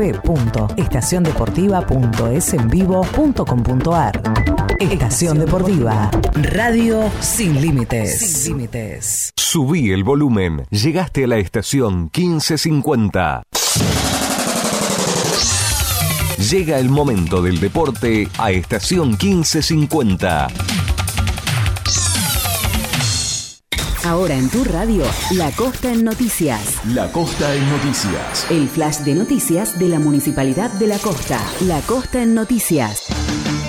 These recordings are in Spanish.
www.estaciondeportiva.esenvivo.com.ar Estación Deportiva, radio sin límites. Sin límites. Subí el volumen. Llegaste a la estación 1550. Llega el momento del deporte a estación 1550. Ahora en tu radio, La Costa en Noticias. La Costa en Noticias. El flash de noticias de la Municipalidad de La Costa. La Costa en Noticias.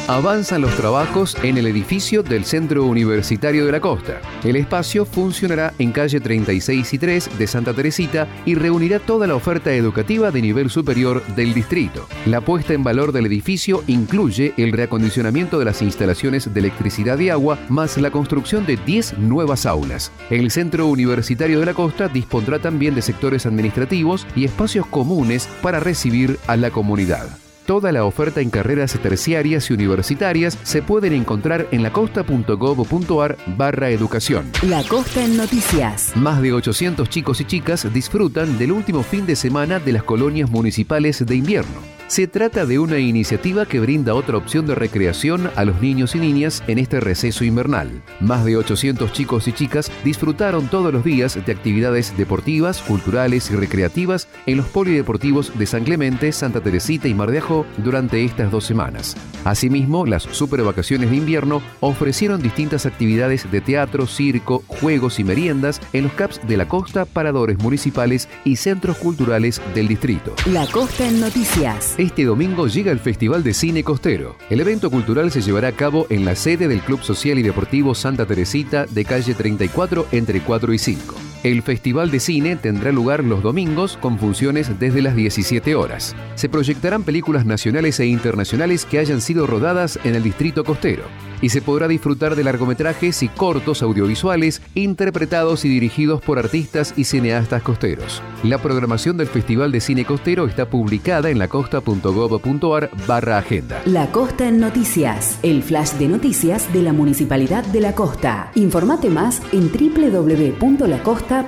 Avanzan los trabajos en el edificio del Centro Universitario de la Costa. El espacio funcionará en calle 36 y 3 de Santa Teresita y reunirá toda la oferta educativa de nivel superior del distrito. La puesta en valor del edificio incluye el reacondicionamiento de las instalaciones de electricidad y agua, más la construcción de 10 nuevas aulas. El Centro Universitario de la Costa dispondrá también de sectores administrativos y espacios comunes para recibir a la comunidad. Toda la oferta en carreras terciarias y universitarias se pueden encontrar en lacosta.gov.ar barra educación. La Costa en Noticias. Más de 800 chicos y chicas disfrutan del último fin de semana de las colonias municipales de invierno. Se trata de una iniciativa que brinda otra opción de recreación a los niños y niñas en este receso invernal. Más de 800 chicos y chicas disfrutaron todos los días de actividades deportivas, culturales y recreativas en los polideportivos de San Clemente, Santa Teresita y Mar de Ajó durante estas dos semanas. Asimismo, las super vacaciones de invierno ofrecieron distintas actividades de teatro, circo, juegos y meriendas en los CAPS de la costa, paradores municipales y centros culturales del distrito. La Costa en Noticias. Este domingo llega el Festival de Cine Costero. El evento cultural se llevará a cabo en la sede del Club Social y Deportivo Santa Teresita de calle 34 entre 4 y 5. El Festival de Cine tendrá lugar los domingos con funciones desde las 17 horas. Se proyectarán películas nacionales e internacionales que hayan sido rodadas en el Distrito Costero y se podrá disfrutar de largometrajes y cortos audiovisuales interpretados y dirigidos por artistas y cineastas costeros. La programación del Festival de Cine Costero está publicada en lacosta.gov.ar barra agenda. La Costa en Noticias. El flash de noticias de la Municipalidad de La Costa. Informate más en www.lacosta.gov.ar. A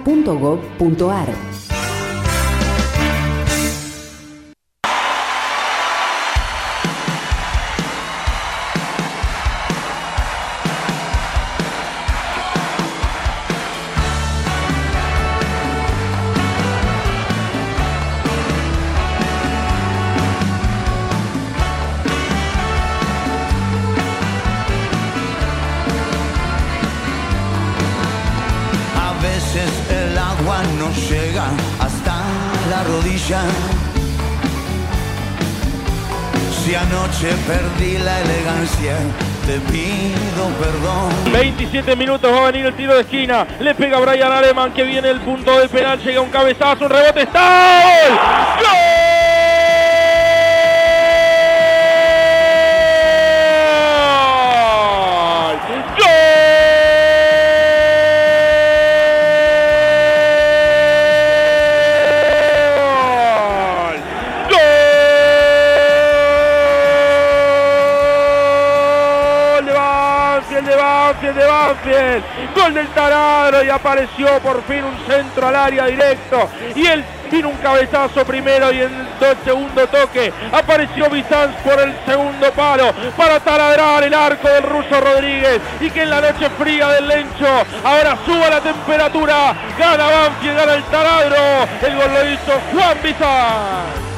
17 minutos va a venir el tiro de esquina. Le pega Brian Areman que viene el punto del penal. Llega un cabezazo, un rebote. ¡Está! ¡Gol! ¡Gol! Banfield. Gol del taladro y apareció por fin un centro al área directo. Y él vino un cabezazo primero y en el segundo toque apareció Bizanz por el segundo palo para taladrar el arco del ruso Rodríguez y que en la noche fría del Lencho ahora suba la temperatura. Gana Banfield, gana el taladro. El gol lo hizo Juan Bizanz.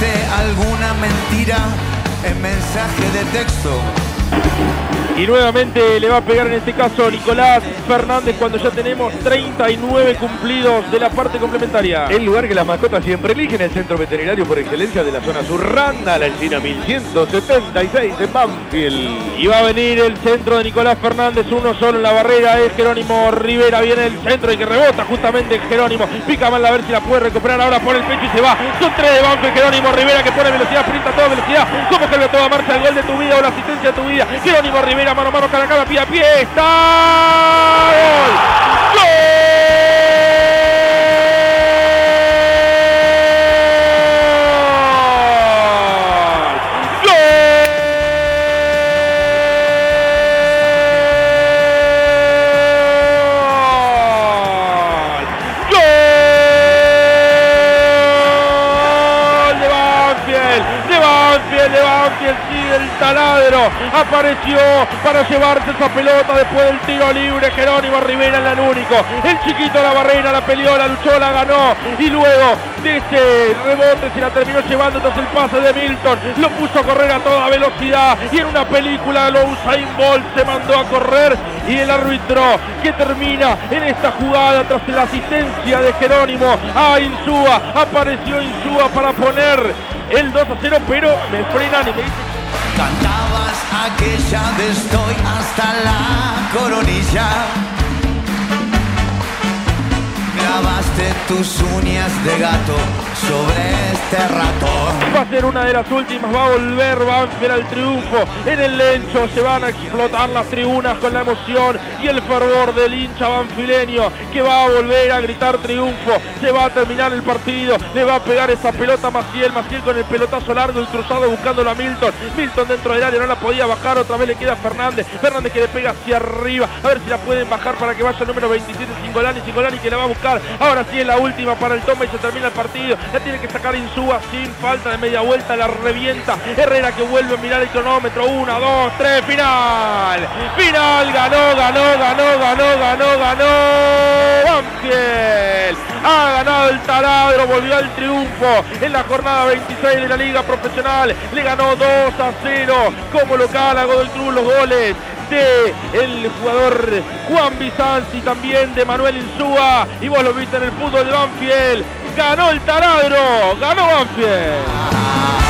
¿Mandaste alguna mentira en mensaje de texto? Y nuevamente le va a pegar en este caso Nicolás Fernández cuando ya tenemos 39 cumplidos de la parte complementaria. El lugar que las mascotas siempre eligen, el centro veterinario por excelencia de la zona sur, Randa, la Encina 1176 de Banfield. Y va a venir el centro de Nicolás Fernández, uno solo en la barrera, es Jerónimo Rivera, viene el centro y que rebota justamente Jerónimo, pica mal a ver si la puede recuperar ahora por el pecho y se va, son tres de Banfield, Jerónimo Rivera que pone velocidad, sprinta a toda velocidad, como que a toda marcha el gol de tu vida o la asistencia de tu vida, Jerónimo Rivera, mano a mano, cara a cara, pie a pie, está. Gol, Apareció para llevarse esa pelota después del tiro libre. Jerónimo Rivera en el único. El chiquito la barrera, la peleó, la luchó, la ganó. Y luego de ese rebote se la terminó llevando tras el pase de Milton. Lo puso a correr a toda velocidad. Y en una película lo Usain Bolt se mandó a correr. Y el árbitro que termina en esta jugada tras la asistencia de Jerónimo a Insúa. Apareció Insúa para poner el 2 a 0, pero me frenan y me aquella de estoy hasta la coronilla. Grabaste tus uñas de gato sobre este ratón. Va a ser una de las últimas, va a volver Banfield al triunfo. En el Lencho se van a explotar las tribunas con la emoción y el fervor del hincha banfileño que va a volver a gritar triunfo. Se va a terminar el partido, le va a pegar esa pelota a Maciel, Maciel con el pelotazo largo y cruzado buscándolo a Milton. Milton dentro del área no la podía bajar, otra vez le queda Fernández. Fernández que le pega hacia arriba, a ver si la pueden bajar para que vaya el número 27 Singolani, Singolani que la va a buscar. Ahora sí es la última para el toma y se termina el partido. La tiene que sacar Insúa sin falta de media vuelta, la revienta. Herrera que vuelve a mirar el cronómetro. Una, dos, tres, final. Final, ganó, ganó, ganó, ganó, ganó, ganó. Banfield. Ha ganado el taladro, volvió al triunfo en la jornada 26 de la Liga Profesional. Le ganó 2 a 0 como local a Godoy Cruz los goles el jugador Juan Bizanzi, también de Manuel Insúa. Y vos lo viste en el fútbol de Banfield. Ganó el taladro, ganó Banfield.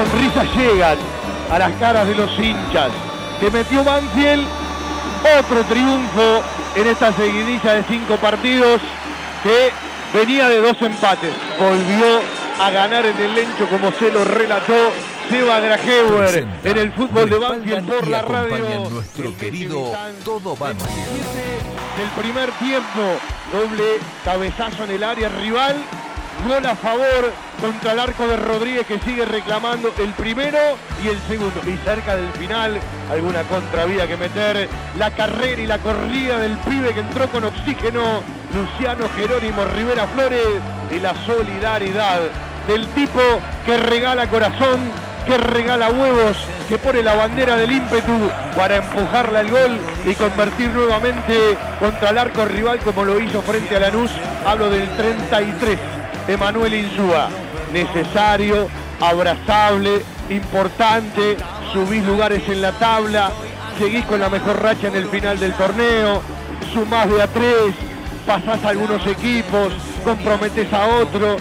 Sonrisas llegan a las caras de los hinchas. Que metió Banfield otro triunfo en esta seguidilla de cinco partidos que venía de dos empates. Volvió a ganar en el Lencho como se lo relató Seba Grajewer en el fútbol de Banfield por la radio. nuestro querido Todo Banfield. Del primer tiempo, doble cabezazo en el área rival, gol a favor contra el arco de Rodríguez que sigue reclamando el primero y el segundo. Y cerca del final, alguna contravía que meter, la carrera y la corrida del pibe que entró con oxígeno, Luciano Jerónimo Rivera Flores, y la solidaridad del tipo que regala corazón, que regala huevos, que pone la bandera del ímpetu para empujarla al gol y convertir nuevamente contra el arco rival como lo hizo frente a Lanús. Hablo del 33, Emanuel Insúa. Necesario, abrazable, importante, subís lugares en la tabla, seguís con la mejor racha en el final del torneo, sumás de a tres, pasás a algunos equipos, comprometés a otro,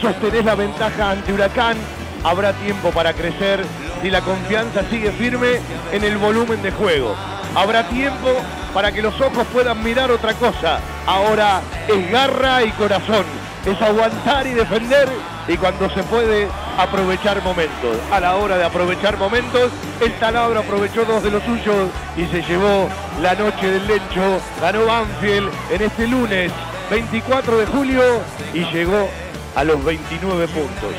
sostenés la ventaja ante Huracán, habrá tiempo para crecer y la confianza sigue firme en el volumen de juego. Habrá tiempo para que los ojos puedan mirar otra cosa. Ahora es garra y corazón, es aguantar y defender y cuando se puede aprovechar momentos. A la hora de aprovechar momentos, el taladro aprovechó dos de los suyos y se llevó la noche del lecho. Ganó Banfield en este lunes 24 de julio y llegó a los 29 puntos.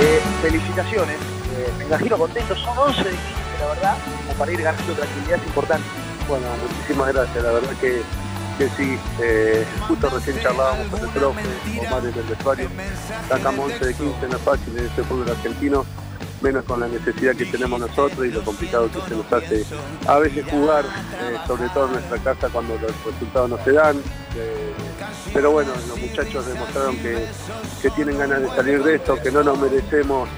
Eh, felicitaciones, imagino contento, son 11 de 15 la verdad, como para ir ganando tranquilidad es importante. Bueno, muchísimas gracias, la verdad que, que sí, eh, justo recién charlábamos con el profe, Omar en el vestuario, sacamos 11 de 15, no es fácil en este fútbol argentino, menos con la necesidad que tenemos nosotros y lo complicado que se nos hace a veces jugar, eh, sobre todo en nuestra casa cuando los resultados no se dan. eh, pero bueno, los muchachos demostraron que, que tienen ganas de salir de esto, que no nos merecemos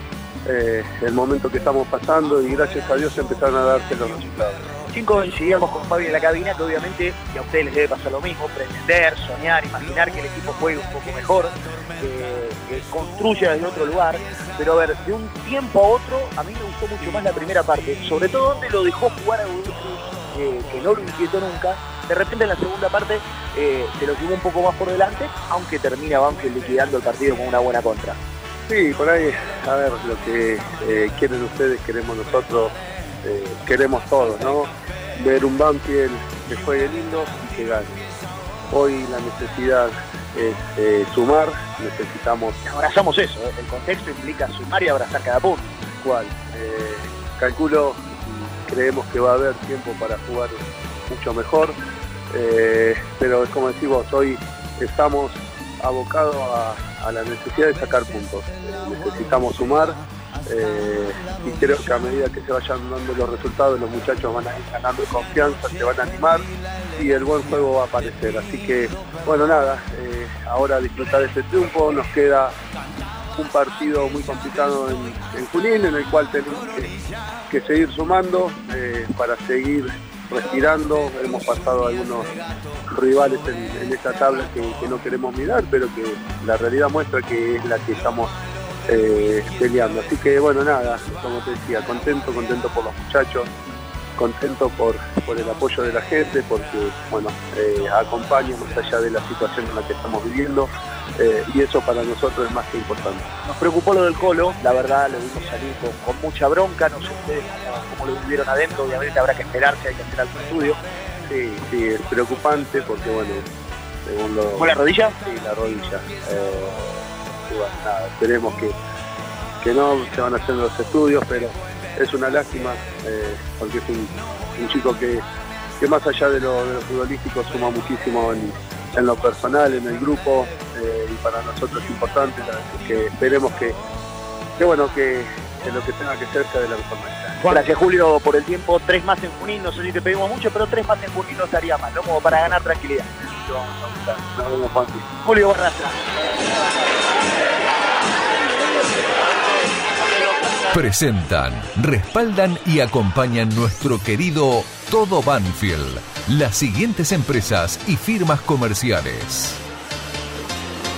eh, el momento que estamos pasando y gracias a Dios empezaron a darse los resultados. Cinco coincidíamos con Fabio en la cabina que obviamente y a ustedes les debe pasar lo mismo, pretender, soñar, imaginar que el equipo juegue un poco mejor, que, construya desde otro lugar, pero a ver, de un tiempo a otro a mí me gustó mucho más la primera parte, sobre todo donde lo dejó jugar a Cruz, eh, que no lo inquietó nunca, de repente en la segunda parte eh, se lo llevó un poco más por delante, aunque termina Banfield liquidando el partido con una buena contra. Sí, por ahí, a ver, lo que eh, quieren ustedes, queremos nosotros, eh, queremos todos, ¿no? Ver un Banfield que juegue lindo y que gane. Hoy la necesidad es eh, sumar, necesitamos... Abrazamos eso, el contexto implica sumar y abrazar cada punto. ¿Cuál? Eh, calculo, creemos que va a haber tiempo para jugar mucho mejor, pero es como decimos, hoy estamos abocados a, a la necesidad de sacar puntos. Necesitamos sumar eh, y creo que a medida que se vayan dando los resultados, los muchachos van a ir ganando confianza, se van a animar y el buen juego va a aparecer. Así que, bueno, nada, eh, ahora disfrutar este triunfo, nos queda un partido muy complicado en, en Junín, en el cual tenemos que, seguir sumando eh, para seguir respirando. Hemos pasado algunos rivales en, esta tabla que, que no queremos mirar, pero que la realidad muestra que es la que estamos eh, peleando. Así que bueno, nada, como te decía, contento, contento por los muchachos, contento por, por el apoyo de la gente, porque bueno, eh, acompaña más allá de la situación en la que estamos viviendo. Eh, y eso para nosotros es más que importante. Nos preocupó lo del Colo, la verdad lo vimos salir con, con mucha bronca, no sé ustedes cómo, cómo lo vivieron adentro, obviamente habrá que esperarse, hay que hacer algún estudio. Sí, sí, es preocupante porque bueno, según lo... ¿Fue la rodilla? Sí, la rodilla. Eh, y bueno, nada, esperemos que, que no se van haciendo los estudios, pero es una lástima eh, porque es un, un chico que, que más allá de lo, de lo futbolístico suma muchísimo en, en lo personal, en el grupo, eh, y para nosotros es importante, que esperemos que, que bueno, que, que lo que tenga que ser sea de la mejor manera. Gracias Julio por el tiempo, tres más en Junín, no sé si te pedimos mucho, pero tres más en Junín no estaría mal, ¿no? Como para ganar tranquilidad. Lo vamos a buscar. Nos vemos, Juanpi. Julio Barraza. Presentan, respaldan y acompañan nuestro querido Todo Banfield. Las siguientes empresas y firmas comerciales.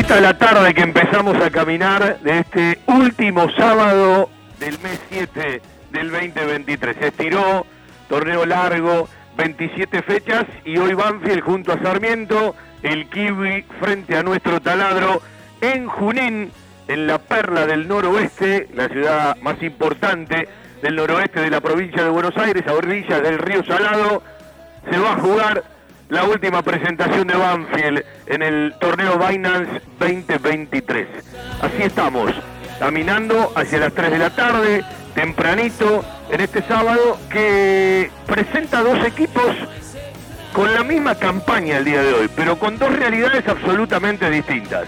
Entradita a la tarde que empezamos a caminar de este último sábado del mes 7 del 2023. Se estiró, torneo largo, 27 fechas y hoy Banfield junto a Sarmiento, el Kiwi frente a nuestro taladro en Junín, en la perla del noroeste, la ciudad más importante del noroeste de la provincia de Buenos Aires, a orillas del río Salado, se va a jugar la última presentación de Banfield en el torneo Binance 2023. Así estamos, caminando hacia las 3 de la tarde, tempranito, en este sábado, que presenta dos equipos con la misma campaña el día de hoy, pero con dos realidades absolutamente distintas.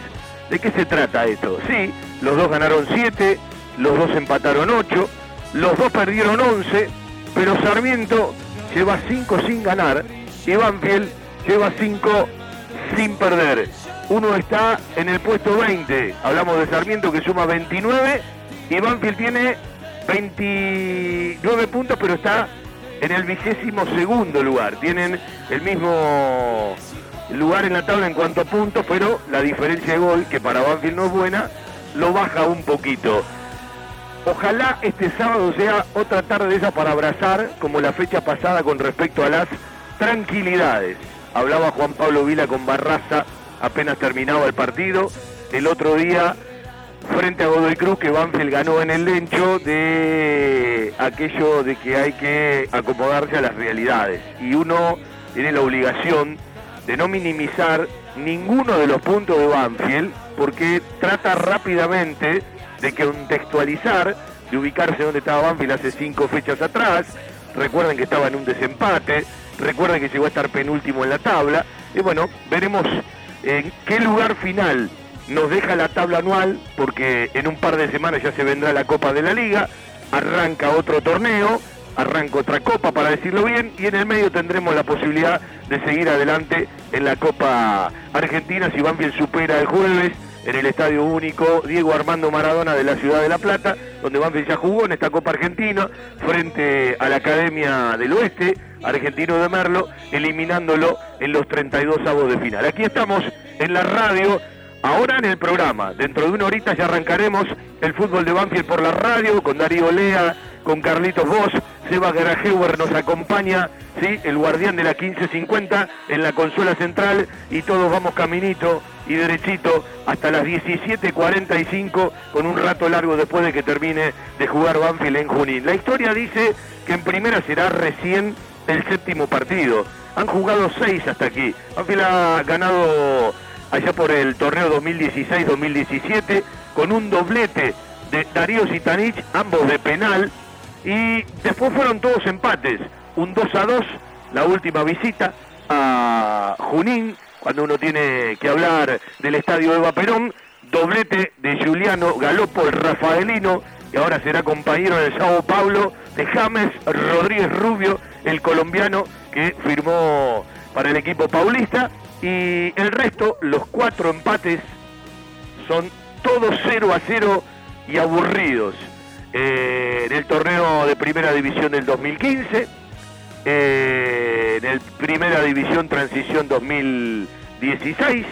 ¿De qué se trata esto? Sí, los dos ganaron 7, los dos empataron 8, los dos perdieron 11, pero Sarmiento lleva 5 sin ganar y Banfield lleva 5 sin perder. Uno está en el puesto 20, hablamos de Sarmiento que suma 29 y Banfield tiene 29 puntos, pero está en el vigésimo segundo lugar. Tienen el mismo lugar en la tabla en cuanto a puntos, pero la diferencia de gol, que para Banfield no es buena, lo baja un poquito. Ojalá este sábado sea otra tarde de esa para abrazar, como la fecha pasada con respecto a las tranquilidades. Hablaba Juan Pablo Vila con Barraza apenas terminaba el partido. El otro día, frente a Godoy Cruz, que Banfield ganó en el lencho de aquello de que hay que acomodarse a las realidades. Y uno tiene la obligación de no minimizar ninguno de los puntos de Banfield, porque trata rápidamente de contextualizar, de ubicarse donde estaba Banfield hace cinco fechas atrás. Recuerden que estaba en un desempate, recuerden que llegó a estar penúltimo en la tabla. Y bueno, veremos en qué lugar final nos deja la tabla anual, porque en un par de semanas ya se vendrá la Copa de la Liga, arranca otro torneo, arranca otra Copa, para decirlo bien, y en el medio tendremos la posibilidad de seguir adelante en la Copa Argentina si Banfield supera el jueves en el Estadio Único Diego Armando Maradona de la Ciudad de La Plata, donde Banfield ya jugó en esta Copa Argentina frente a la Academia del Oeste, argentino de Merlo, eliminándolo en los 32 avos de final. Aquí estamos en la radio, ahora en el programa. Dentro de una horita ya arrancaremos el fútbol de Banfield por la radio con Darío Lea, con Carlitos Vos, Seba Garajewer nos acompaña, ¿sí? el guardián de la 1550 en la consola central y todos vamos caminito y derechito hasta las 17.45 con un rato largo después de que termine de jugar Banfield en Junín. La historia dice que en primera será recién el séptimo partido. Han jugado seis hasta aquí. Banfield ha ganado allá por el torneo 2016-2017 con un doblete de Darío Zitanich, ambos de penal. Y después fueron todos empates. Un 2 a 2, la última visita a Junín, cuando uno tiene que hablar del estadio Eva Perón. Doblete de Juliano Galopo, el Rafaelino, y ahora será compañero de Sao Paulo, de James Rodríguez Rubio, el colombiano que firmó para el equipo paulista. Y el resto, los cuatro empates, son todos 0 a 0 y aburridos. Eh, en el torneo de primera división del 2015, eh, en el primera división transición 2016,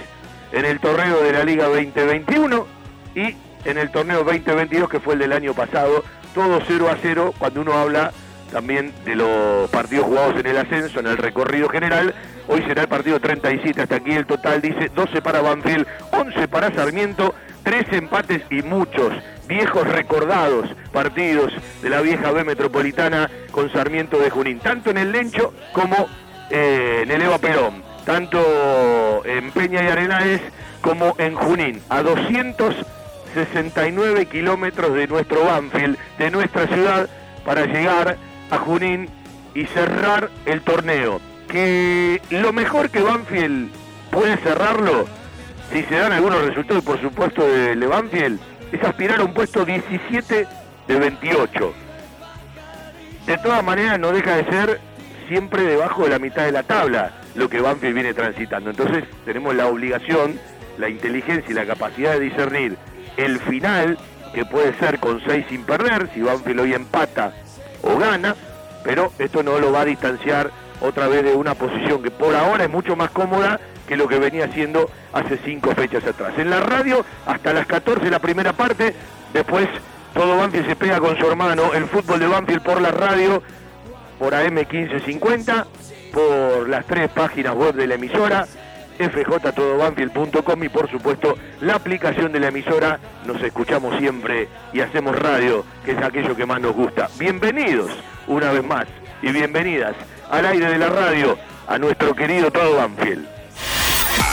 en el torneo de la Liga 2021 y en el torneo 2022 que fue el del año pasado, todo 0 a 0 cuando uno habla también de los partidos jugados en el ascenso, en el recorrido general. Hoy será el partido 37, hasta aquí el total dice 12 para Banfield, 11 para Sarmiento, 3 empates y muchos viejos recordados partidos de la vieja B metropolitana con Sarmiento de Junín, tanto en el Lencho como eh, en el Eva Perón, tanto en Peña y Arenales como en Junín, a 269 kilómetros de nuestro Banfield, de nuestra ciudad, para llegar a Junín y cerrar el torneo. Que lo mejor que Banfield puede cerrarlo, si se dan algunos resultados, por supuesto, de Banfield, es aspirar a un puesto 17 de 28. De todas maneras, no deja de ser siempre debajo de la mitad de la tabla lo que Banfield viene transitando. Entonces, tenemos la obligación, la inteligencia y la capacidad de discernir el final, que puede ser con 6 sin perder, si Banfield hoy empata o gana, pero esto no lo va a distanciar otra vez de una posición que por ahora es mucho más cómoda que lo que venía haciendo hace cinco fechas atrás. En la radio, hasta las 14 la primera parte, después todo Banfield se pega con su hermano, el fútbol de Banfield por la radio, por AM 1550, por las tres páginas web de la emisora fjtodobanfield.com y por supuesto la aplicación de la emisora. Nos escuchamos siempre y hacemos radio, que es aquello que más nos gusta. Bienvenidos una vez más y bienvenidas al aire de la radio a nuestro querido Todo Banfield.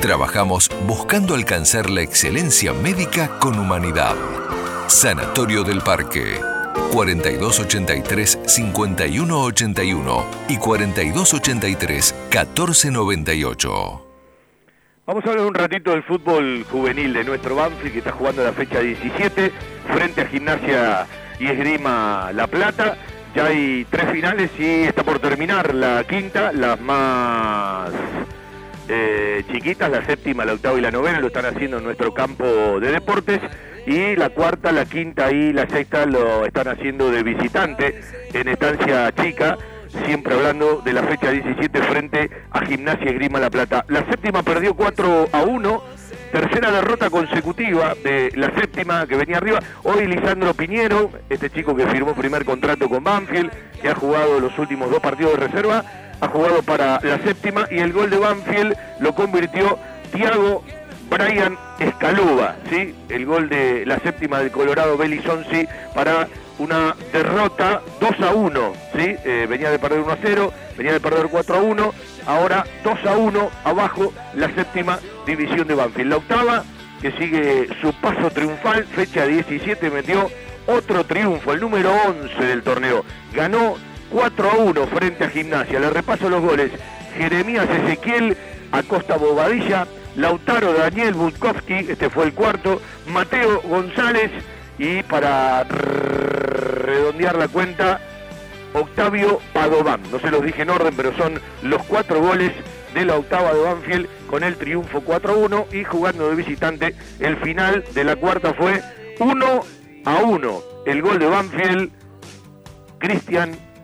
Trabajamos buscando alcanzar la excelencia médica con humanidad. Sanatorio del Parque. 4283-5181 y 4283-1498. Vamos a hablar un ratito del fútbol juvenil de nuestro Banfield que está jugando la fecha 17 frente a Gimnasia y Esgrima La Plata. Ya hay tres finales y está por terminar la quinta, las más eh, chiquitas, la séptima, la octava y la novena lo están haciendo en nuestro campo de deportes y la cuarta, la quinta y la sexta lo están haciendo de visitante en estancia chica, siempre hablando de la fecha 17 frente a Gimnasia y Grima La Plata. La séptima perdió 4 a 1, tercera derrota consecutiva de la séptima que venía arriba. Hoy Lisandro Piñero, este chico que firmó primer contrato con Banfield, que ha jugado los últimos dos partidos de reserva, ha jugado para la séptima y el gol de Banfield lo convirtió Thiago Brian Escaluba, ¿sí? el gol de la séptima del Colorado Belizonsi para una derrota 2 a 1, ¿sí? Eh, venía de perder 1 a 0, venía de perder 4 a 1, ahora 2 a 1 abajo la séptima división de Banfield. La octava, que sigue su paso triunfal, fecha 17, metió otro triunfo, el número 11 del torneo. Ganó 4 a 1 frente a Gimnasia. Le repaso los goles. Jeremías Ezequiel, Acosta Bobadilla, Lautaro Daniel Budkowski, este fue el cuarto, Mateo González y para redondear la cuenta, Octavio Padován. No se los dije en orden, pero son los cuatro goles de la octava de Banfield con el triunfo 4-1 y jugando de visitante. El final de la cuarta fue 1 a 1. El gol de Banfield, Cristian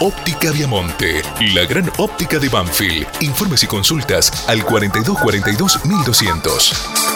Óptica Viamonte, la gran óptica de Banfield. Informes y consultas al 4242 1200.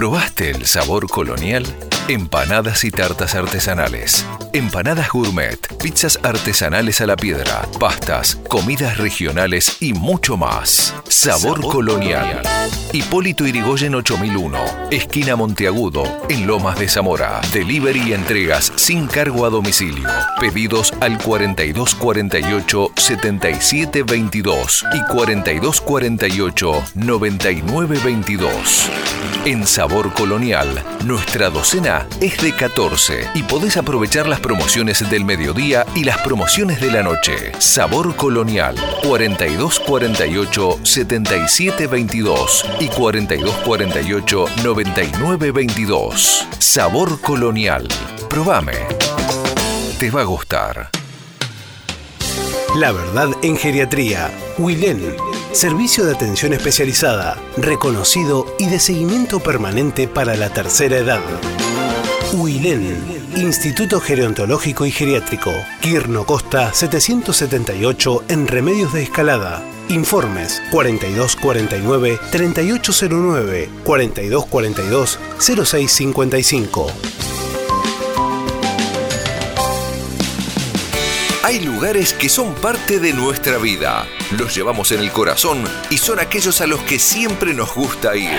¿Probaste el sabor colonial? Empanadas y tartas artesanales. Empanadas gourmet, pizzas artesanales a la piedra, pastas, comidas regionales y mucho más. Sabor, colonial. Hipólito Irigoyen 8001, esquina Monteagudo, en Lomas de Zamora. Delivery y entregas sin cargo a domicilio. Pedidos al 4248 7722 y 4248 9922. En Sabor Colonial, nuestra docena es de 14 y podés aprovechar las promociones del mediodía y las promociones de la noche. Sabor Colonial 4248 7722 y 4248 9922. Sabor Colonial. Probame. Te va a gustar. La verdad en geriatría. Wilén. Servicio de atención especializada, reconocido y de seguimiento permanente para la tercera edad. Wilén. Instituto Gerontológico y Geriátrico. Quirno Costa 778 en Remedios de Escalada. Informes 4249-3809, 4242-0655. Hay lugares que son parte de nuestra vida. Los llevamos en el corazón y son aquellos a los que siempre nos gusta ir.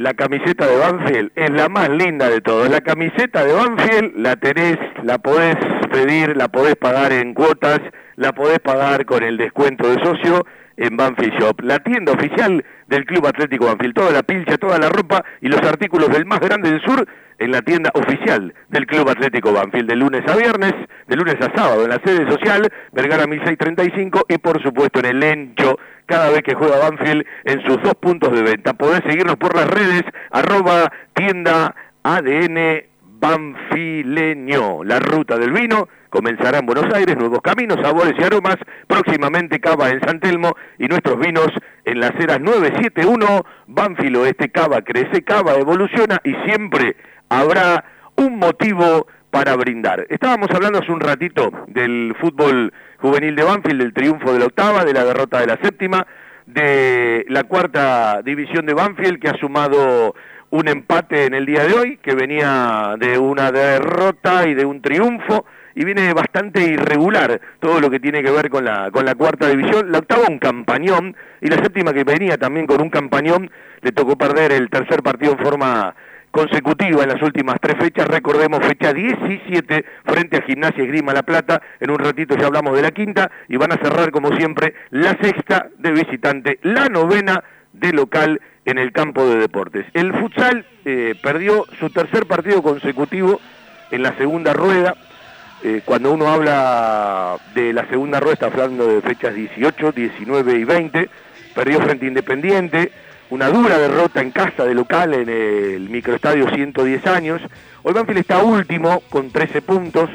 La camiseta de Banfield es la más linda de todas. La camiseta de Banfield la tenés, la podés pedir, la podés pagar en cuotas, la podés pagar con el descuento de socio en Banfield Shop, la tienda oficial del Club Atlético Banfield. Toda la pilcha, toda la ropa y los artículos del más grande del sur en la tienda oficial del Club Atlético Banfield, de lunes a viernes, de lunes a sábado, en la sede social, Vergara 1635 y por supuesto en el Encho, cada vez que juega Banfield en sus dos puntos de venta. Podés seguirnos por las redes, arroba tienda ADN la ruta del vino comenzará en Buenos Aires, nuevos caminos, sabores y aromas, próximamente Cava en San Telmo y nuestros vinos en las eras 971, Banfield Oeste Cava crece, Cava evoluciona y siempre habrá un motivo para brindar. Estábamos hablando hace un ratito del fútbol juvenil de Banfield, del triunfo de la octava, de la derrota de la séptima, de la cuarta división de Banfield que ha sumado un empate en el día de hoy, que venía de una derrota y de un triunfo, y viene bastante irregular todo lo que tiene que ver con la, con la cuarta división. La octava un campañón, y la séptima que venía también con un campañón, le tocó perder el tercer partido en forma consecutiva en las últimas tres fechas, recordemos fecha 17 frente a Gimnasia y Grima La Plata, en un ratito ya hablamos de la quinta y van a cerrar como siempre la sexta de visitante, la novena de local en el campo de deportes. El futsal eh, perdió su tercer partido consecutivo en la segunda rueda, eh, cuando uno habla de la segunda rueda está hablando de fechas 18, 19 y 20, perdió frente a Independiente, una dura derrota en casa de local en el microestadio 110 años. Hoy Banfield está último con 13 puntos,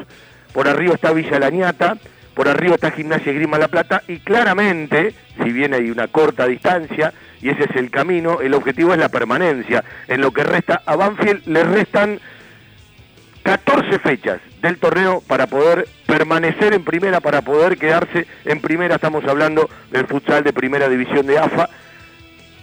por arriba está Villa Lañata, por arriba está Gimnasia Grima La Plata y claramente, si bien hay una corta distancia y ese es el camino, el objetivo es la permanencia. En lo que resta a Banfield le restan 14 fechas del torneo para poder permanecer en primera, para poder quedarse en primera, estamos hablando del futsal de primera división de AFA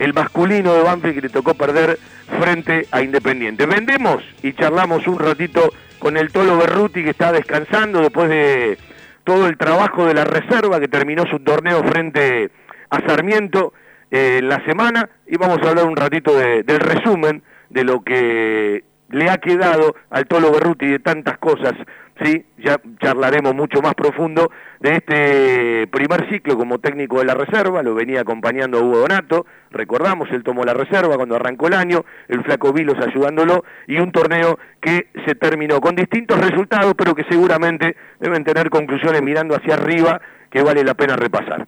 el masculino de Banfield que le tocó perder frente a Independiente. Vendemos y charlamos un ratito con el Tolo Berruti que está descansando después de todo el trabajo de la reserva que terminó su torneo frente a Sarmiento eh, en la semana y vamos a hablar un ratito del resumen de lo que le ha quedado al Tolo Berruti de tantas cosas sí, ya charlaremos mucho más profundo de este primer ciclo como técnico de la reserva, lo venía acompañando Hugo Donato, recordamos, él tomó la reserva cuando arrancó el año, el flaco Vilos ayudándolo, y un torneo que se terminó con distintos resultados, pero que seguramente deben tener conclusiones mirando hacia arriba que vale la pena repasar.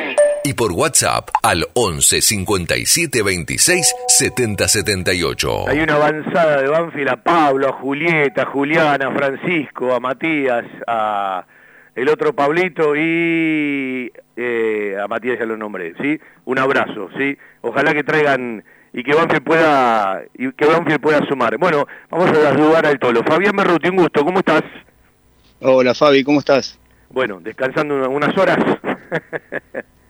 y por WhatsApp al 11 57 26 70 78. Hay una avanzada de Banfield a Pablo, a Julieta, a Juliana, a Francisco, a Matías, a el otro Pablito y eh, a Matías ya lo nombré, ¿sí? Un abrazo, ¿sí? Ojalá que traigan y que Banfield pueda y que Banfield pueda sumar. Bueno, vamos a saludar al Tolo. Fabián Berruti, un gusto, ¿cómo estás? Hola Fabi, ¿cómo estás? Bueno, descansando unas horas.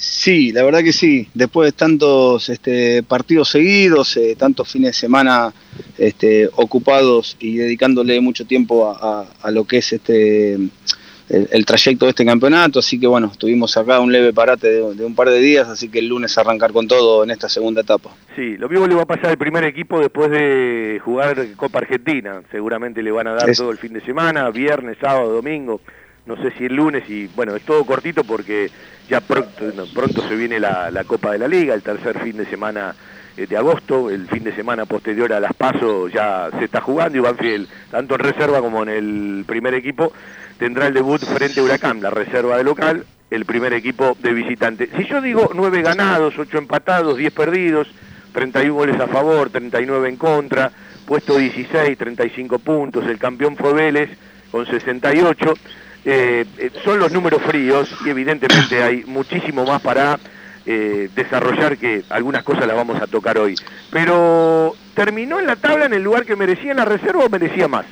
Sí, la verdad que sí. Después de tantos este, partidos seguidos, eh, tantos fines de semana este, ocupados y dedicándole mucho tiempo a, lo que es este el, trayecto de este campeonato, así que bueno, tuvimos acá un leve parate de, un par de días, así que el lunes arrancar con todo en esta segunda etapa. Sí, lo mismo le va a pasar al primer equipo después de jugar Copa Argentina, seguramente le van a dar todo el fin de semana, viernes, sábado, domingo no sé si el lunes y bueno, es todo cortito porque ya pronto, pronto se viene la, Copa de la Liga, el tercer fin de semana eh, de agosto, el fin de semana posterior a las pasos ya se está jugando y Banfield, tanto en reserva como en el primer equipo, tendrá el debut frente a Huracán, la reserva de local, el primer equipo de visitante. Si yo digo nueve ganados, ocho empatados, 10 perdidos, 31 goles a favor, 39 en contra, puesto 16, 35 puntos, el campeón fue Vélez con 68, eh, eh, son los números fríos y evidentemente hay muchísimo más para eh, desarrollar que algunas cosas las vamos a tocar hoy. Pero ¿terminó en la tabla en el lugar que merecía en la reserva o merecía más?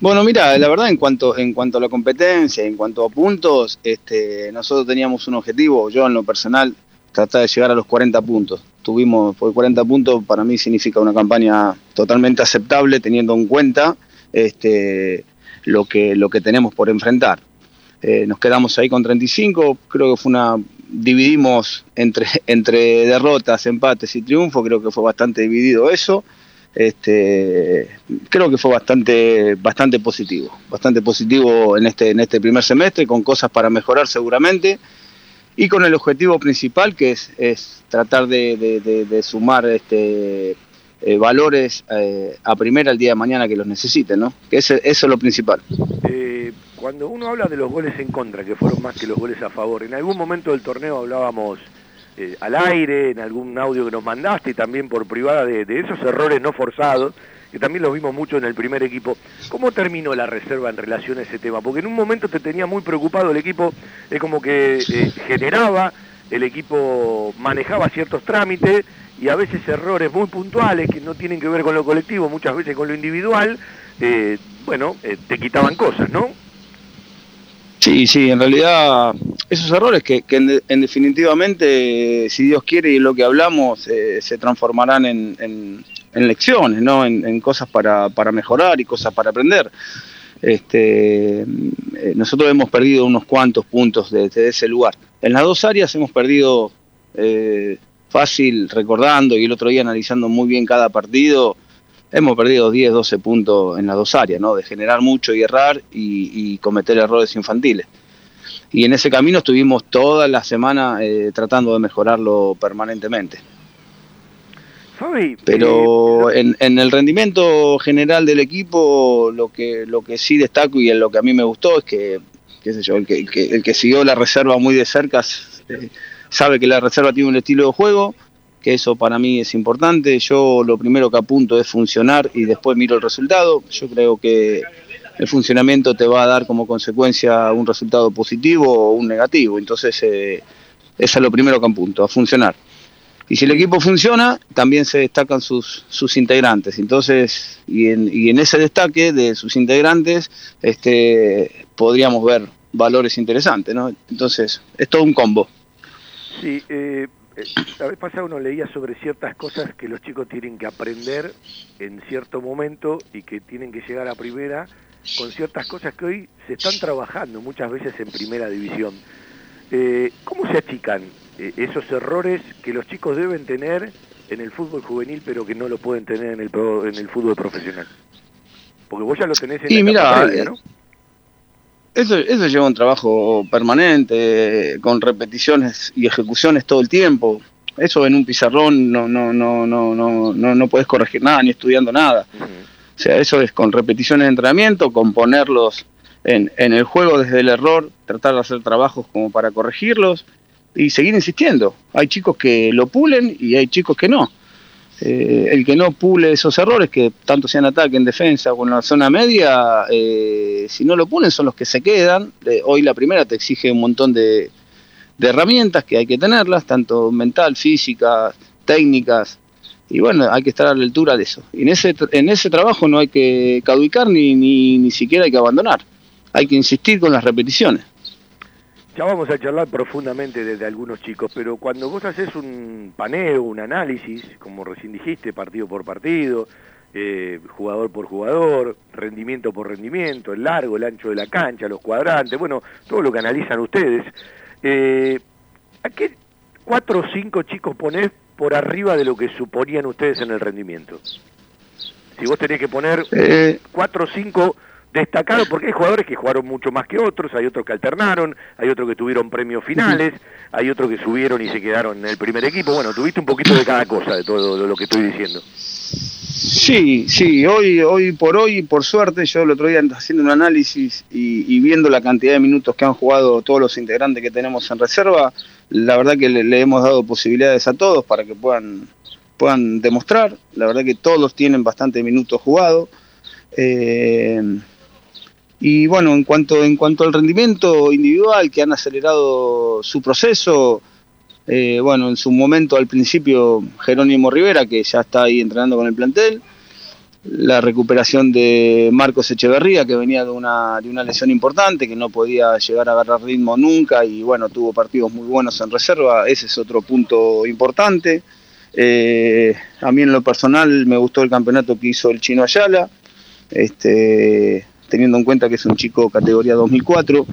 bueno, mira, la verdad en cuanto en cuanto a la competencia, en cuanto a puntos, este, nosotros teníamos un objetivo, yo en lo personal, tratar de llegar a los 40 puntos. Tuvimos, por 40 puntos para mí significa una campaña totalmente aceptable teniendo en cuenta este, lo que, lo que tenemos por enfrentar. Eh, nos quedamos ahí con 35, creo que fue una dividimos entre, entre derrotas, empates y triunfo, creo que fue bastante dividido eso. Este, creo que fue bastante, bastante positivo, bastante positivo en este, en este primer semestre, con cosas para mejorar seguramente, y con el objetivo principal que es, es tratar de, de sumar este, eh, valores eh, a primera el día de mañana que los necesiten, ¿no? Que eso es lo principal. Eh, cuando uno habla de los goles en contra, que fueron más que los goles a favor, en algún momento del torneo hablábamos al aire, en algún audio que nos mandaste y también por privada de, esos errores no forzados, que también los vimos mucho en el primer equipo. ¿Cómo terminó la reserva en relación a ese tema? Porque en un momento te tenía muy preocupado el equipo, es como que generaba, el equipo manejaba ciertos trámites, y a veces errores muy puntuales que no tienen que ver con lo colectivo, muchas veces con lo individual, eh, bueno, eh, te quitaban cosas, ¿no? Sí, sí, en realidad esos errores que, en, definitivamente, si Dios quiere y lo que hablamos, eh, se transformarán en, lecciones, ¿no? En, cosas para, mejorar y cosas para aprender. Este, nosotros hemos perdido unos cuantos puntos desde ese lugar. En las dos áreas hemos perdido fácil recordando y el otro día analizando muy bien cada partido, hemos perdido 10, 12 puntos en las dos áreas, ¿no? De generar mucho y errar y, cometer errores infantiles. Y en ese camino estuvimos toda la semana eh, tratando de mejorarlo permanentemente. Pero eh, en, el rendimiento general del equipo, lo que, lo que sí destaco y en lo que a mí me gustó es que, qué sé yo, el que, el que, siguió la reserva muy de cerca eh, sabe que la reserva tiene un estilo de juego, que eso para mí es importante. Yo lo primero que apunto es funcionar y después miro el resultado. Yo creo que el funcionamiento te va a dar como consecuencia un resultado positivo o un negativo. Entonces, eh, eso es lo primero que apunto, a funcionar. Y si el equipo funciona, también se destacan sus, sus integrantes. Entonces, y en, y en ese destaque de sus integrantes, este, podríamos ver valores interesantes, ¿no? Entonces, es todo un combo. Sí, eh, eh, la vez pasada uno leía sobre ciertas cosas que los chicos tienen que aprender en cierto momento y que tienen que llegar a primera con ciertas cosas que hoy se están trabajando muchas veces en primera división. Eh, ¿Cómo se achican eh, esos errores que los chicos deben tener en el fútbol juvenil pero que no lo pueden tener en el, en el fútbol profesional? Porque vos ya lo tenés en la mira, eh, ¿no? Eso, eso lleva un trabajo permanente, con repeticiones y ejecuciones todo el tiempo. Eso en un pizarrón no, no, no, no, no, no, no puedes corregir nada ni estudiando nada. O sea, eso es con repeticiones de entrenamiento, con ponerlos en, en el juego desde el error, tratar de hacer trabajos como para corregirlos y seguir insistiendo. Hay chicos que lo pulen y hay chicos que no. Eh, el que no pule esos errores, que tanto sean ataque, en defensa o en la zona media, eh, si no lo pulen son los que se quedan. Hoy la primera te exige un montón de, herramientas que hay que tenerlas, tanto mental, física, técnicas. Y bueno, hay que estar a la altura de eso. Y en ese, en ese trabajo no hay que caducar ni, ni, ni siquiera hay que abandonar. Hay que insistir con las repeticiones. Ya vamos a charlar profundamente desde algunos chicos, pero cuando vos haces un paneo, un análisis, como recién dijiste, partido por partido, eh, jugador por jugador, rendimiento por rendimiento, el largo, el ancho de la cancha, los cuadrantes, bueno, todo lo que analizan ustedes, eh, ¿a qué cuatro o cinco chicos ponés por arriba de lo que suponían ustedes en el rendimiento? Si vos tenés que poner eh, cuatro o cinco destacado porque hay jugadores que jugaron mucho más que otros, hay otros que alternaron, hay otros que tuvieron premios finales, hay otros que subieron y se quedaron en el primer equipo. Bueno, tuviste un poquito de cada cosa de todo lo que estoy diciendo. Sí, sí, hoy, hoy por hoy, por suerte, yo el otro día haciendo un análisis y, viendo la cantidad de minutos que han jugado todos los integrantes que tenemos en reserva, la verdad que le, hemos dado posibilidades a todos para que puedan, puedan demostrar. La verdad que todos tienen bastante minutos jugados. Eh, y bueno, en cuanto, en cuanto al rendimiento individual, que han acelerado su proceso, eh, bueno, en su momento al principio Jerónimo Rivera, que ya está ahí entrenando con el plantel, la recuperación de Marcos Echeverría, que venía de una, de una lesión importante, que no podía llegar a agarrar ritmo nunca y bueno, tuvo partidos muy buenos en reserva, ese es otro punto importante. Eh, a mí en lo personal me gustó el campeonato que hizo el Chino Ayala. Este, teniendo en cuenta que es un chico categoría 2004.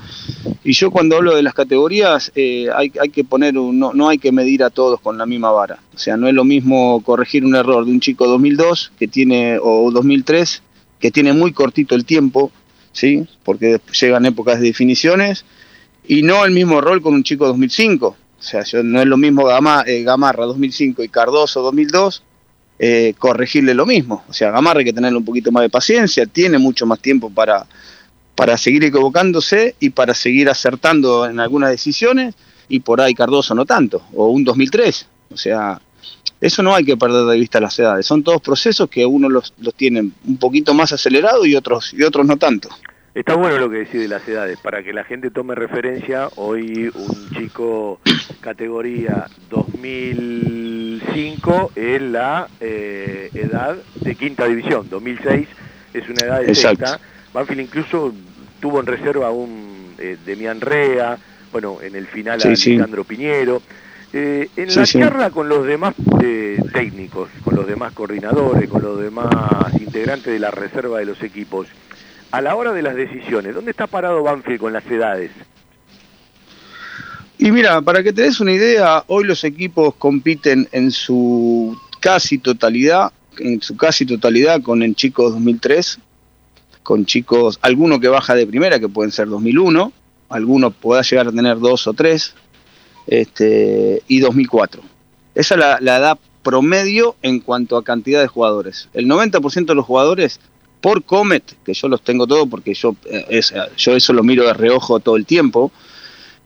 Y yo cuando hablo de las categorías, eh, hay, que poner, no, no hay que medir a todos con la misma vara. O sea, no es lo mismo corregir un error de un chico 2002 que tiene, o 2003, que tiene muy cortito el tiempo, ¿sí? porque llegan épocas de definiciones, y no el mismo rol con un chico 2005. O sea, no es lo mismo eh, Gamarra 2005 y Cardoso 2002 eh, corregirle lo mismo. O sea, Gamarra hay que tenerle un poquito más de paciencia, tiene mucho más tiempo para, para seguir equivocándose y para seguir acertando en algunas decisiones, y por ahí Cardoso no tanto, o un 2003. O sea, eso no hay que perder de vista las edades. Son todos procesos que uno los, los tiene un poquito más acelerado y otros, y otros no tanto. Está bueno lo que decís de las edades, para que la gente tome referencia, hoy un chico categoría 2005 es la eh, edad de quinta división, 2006 es una edad de sexta. Banfield incluso tuvo en reserva un eh, Demian Rea, bueno, en el final a Alejandro Piñero. Eh, en la charla con los demás técnicos, con los demás coordinadores, con los demás integrantes de la reserva de los equipos, a la hora de las decisiones, ¿dónde está parado Banfield con las edades? Y mira, para que te des una idea, hoy los equipos compiten en su casi totalidad, en su casi totalidad con el Chicos 2003, con chicos, alguno que baja de primera, que pueden ser 2001, alguno pueda llegar a tener dos o tres, este, y 2004. Esa es la, la edad promedio en cuanto a cantidad de jugadores. El 90% de los jugadores por Comet, que yo los tengo todos porque yo, eh, es, yo eso lo miro de reojo todo el tiempo,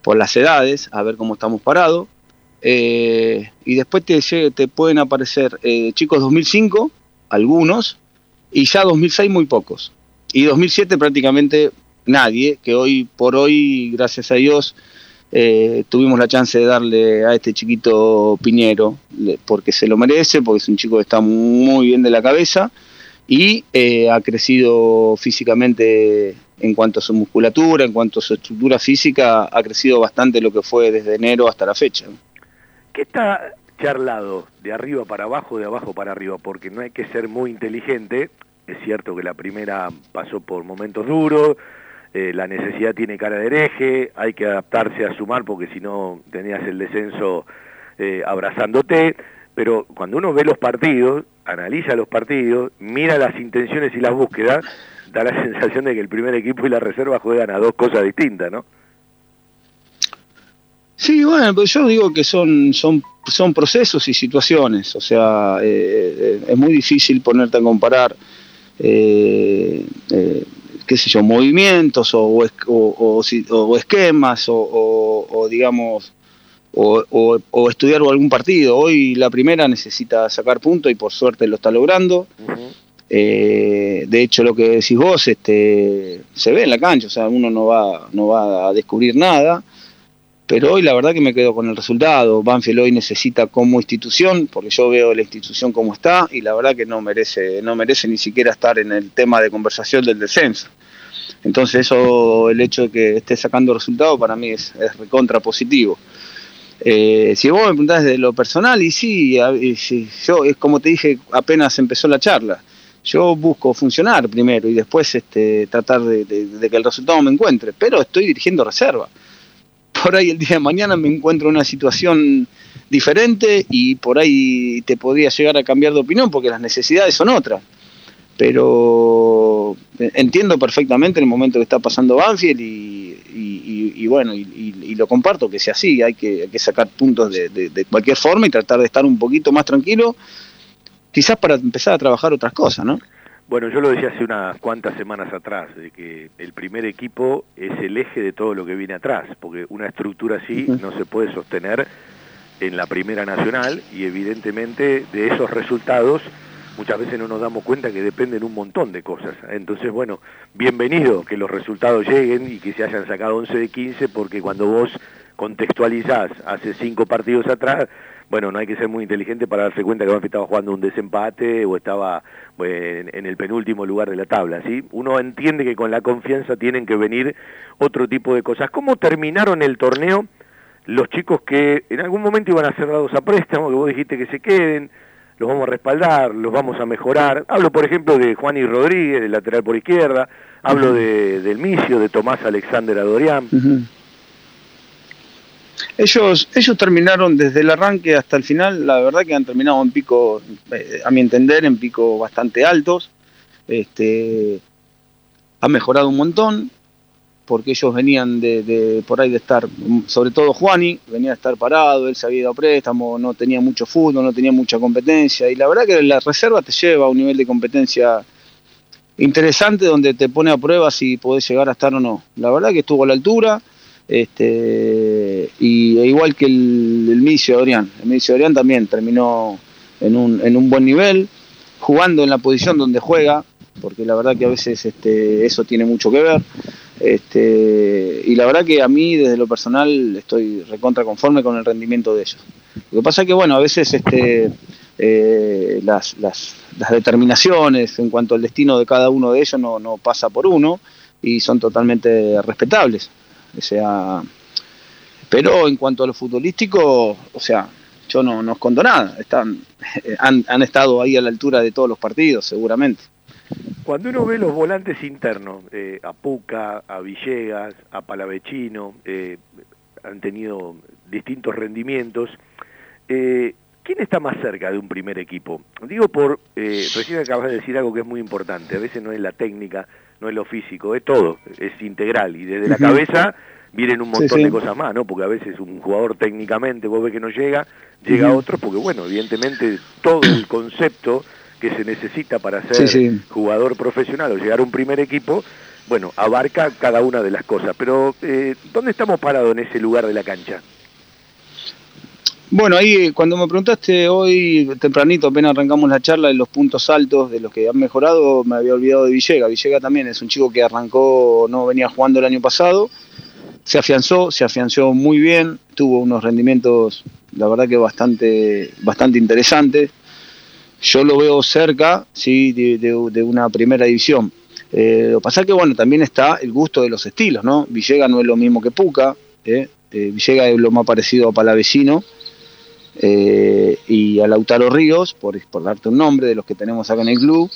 por las edades, a ver cómo estamos parados. Eh, y después te, te pueden aparecer eh, chicos 2005, algunos, y ya 2006 muy pocos. Y 2007 prácticamente nadie, que hoy por hoy, gracias a Dios, eh, tuvimos la chance de darle a este chiquito Piñero, porque se lo merece, porque es un chico que está muy bien de la cabeza y eh, ha crecido físicamente en cuanto a su musculatura, en cuanto a su estructura física, ha crecido bastante lo que fue desde enero hasta la fecha. ¿Qué está charlado de arriba para abajo, de abajo para arriba? Porque no hay que ser muy inteligente. Es cierto que la primera pasó por momentos duros, eh, la necesidad tiene cara de hereje, hay que adaptarse a sumar porque si no tenías el descenso eh, abrazándote, pero cuando uno ve los partidos, analiza los partidos, mira las intenciones y las búsquedas, da la sensación de que el primer equipo y la reserva juegan a dos cosas distintas, ¿no? Sí, bueno, pues yo digo que son, son, son procesos y situaciones, o sea, eh, es muy difícil ponerte a comparar eh, qué sé yo, movimientos o, o, esquemas o, digamos, o, estudiar algún partido. Hoy la primera necesita sacar puntos y por suerte lo está logrando. Eh, de hecho, lo que decís vos este, se ve en la cancha, o sea, uno no va, no va a descubrir nada. Pero hoy la verdad que me quedo con el resultado. Banfield hoy necesita como institución, porque yo veo la institución como está, y la verdad que no merece, no merece ni siquiera estar en el tema de conversación del descenso. Entonces eso, el hecho de que esté sacando resultados para mí es, es recontra positivo. Eh, si vos me preguntás de lo personal, y sí, yo es como te dije apenas empezó la charla. Yo busco funcionar primero y después este, tratar de que el resultado me encuentre, pero estoy dirigiendo reserva por ahí el día de mañana me encuentro en una situación diferente y por ahí te podría llegar a cambiar de opinión porque las necesidades son otras. Pero entiendo perfectamente el momento que está pasando Banfield y, bueno, y, lo comparto que sea así, hay que, sacar puntos de, de, cualquier forma y tratar de estar un poquito más tranquilo, quizás para empezar a trabajar otras cosas, ¿no? Bueno, yo lo decía hace unas cuantas semanas atrás, de que el primer equipo es el eje de todo lo que viene atrás, porque una estructura así no se puede sostener en la primera nacional y evidentemente de esos resultados muchas veces no nos damos cuenta que dependen un montón de cosas. Entonces, bueno, bienvenido que los resultados lleguen y que se hayan sacado 11 de 15, porque cuando vos contextualizás hace cinco partidos atrás, bueno, no hay que ser muy inteligente para darse cuenta que Banfield estaba jugando un desempate o estaba en, el penúltimo lugar de la tabla, ¿sí? Uno entiende que con la confianza tienen que venir otro tipo de cosas. ¿Cómo terminaron el torneo los chicos que en algún momento iban a ser dados a préstamo, que vos dijiste que se queden, los vamos a respaldar, los vamos a mejorar? Hablo, por ejemplo, de Juan y Rodríguez, el lateral por izquierda, hablo de, del Micio, de Tomás Alexander Adorián. Ellos, ellos terminaron desde el arranque hasta el final, la verdad que han terminado en pico, eh, a mi entender, en pico bastante altos. Este, ha mejorado un montón, porque ellos venían de, por ahí de estar, sobre todo Juani, venía a estar parado, él se había ido a préstamo, no tenía mucho fútbol, no tenía mucha competencia, y la verdad que la reserva te lleva a un nivel de competencia interesante donde te pone a prueba si podés llegar a estar o no. La verdad que estuvo a la altura, este, y e igual que el, el Micio Adrián, el Micio Adrián también terminó en un, en un buen nivel, jugando en la posición donde juega, porque la verdad que a veces este, eso tiene mucho que ver. Este, y la verdad que a mí desde lo personal estoy recontra conforme con el rendimiento de ellos. Lo que pasa es que bueno, a veces este, eh, las, las, determinaciones en cuanto al destino de cada uno de ellos no, no pasa por uno y son totalmente respetables. O sea, pero en cuanto a lo futbolístico, o sea, yo no, no escondo nada. Están, han, han estado ahí a la altura de todos los partidos, seguramente. Cuando uno ve los volantes internos, eh, a Puca, a Villegas, a Palavecino, eh, han tenido distintos rendimientos. Eh, ¿Quién está más cerca de un primer equipo? Digo por, eh, recién acabas de decir algo que es muy importante, a veces no es la técnica, no es lo físico, es todo, es integral y desde la cabeza vienen un montón de cosas más, ¿no? Porque a veces un jugador técnicamente, vos ves que no llega, llega otro, porque bueno, evidentemente todo el concepto que se necesita para ser jugador profesional o llegar a un primer equipo, bueno, abarca cada una de las cosas. Pero, eh, ¿dónde estamos parados en ese lugar de la cancha? Bueno, ahí cuando me preguntaste hoy, tempranito, apenas arrancamos la charla de los puntos altos, de los que han mejorado, me había olvidado de Villega. Villega también es un chico que arrancó, no venía jugando el año pasado, se afianzó, se afianzó muy bien, tuvo unos rendimientos, la verdad que bastante, bastante interesantes. Yo lo veo cerca, sí, de, una primera división. Eh, lo que pasa es que, bueno, también está el gusto de los estilos, ¿no? Villega no es lo mismo que Puca, ¿eh? Eh, Villega es lo más parecido a Palavecino eh, y a Lautaro Ríos, por, por, darte un nombre de los que tenemos acá en el club.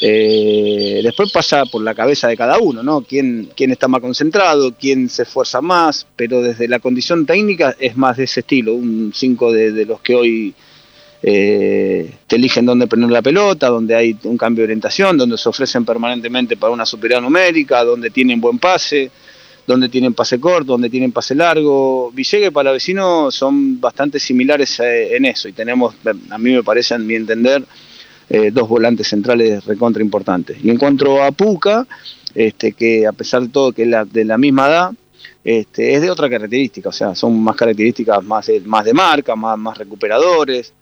Eh, después pasa por la cabeza de cada uno, ¿no? ¿Quién, quién está más concentrado, quién se esfuerza más, pero desde la condición técnica es más de ese estilo, un 5 de, los que hoy eh, te eligen dónde poner la pelota, donde hay un cambio de orientación, donde se ofrecen permanentemente para una superioridad numérica, donde tienen buen pase donde tienen pase corto, donde tienen pase largo. Villegas y Palavecino son bastante similares eh, en eso y tenemos, a mí me parece, en mi entender, eh, dos volantes centrales recontra importantes. Y en cuanto a Puca, este, que a pesar de todo que es de la misma edad, este, es de otra característica, o sea, son más características más, más de marca, más recuperadores,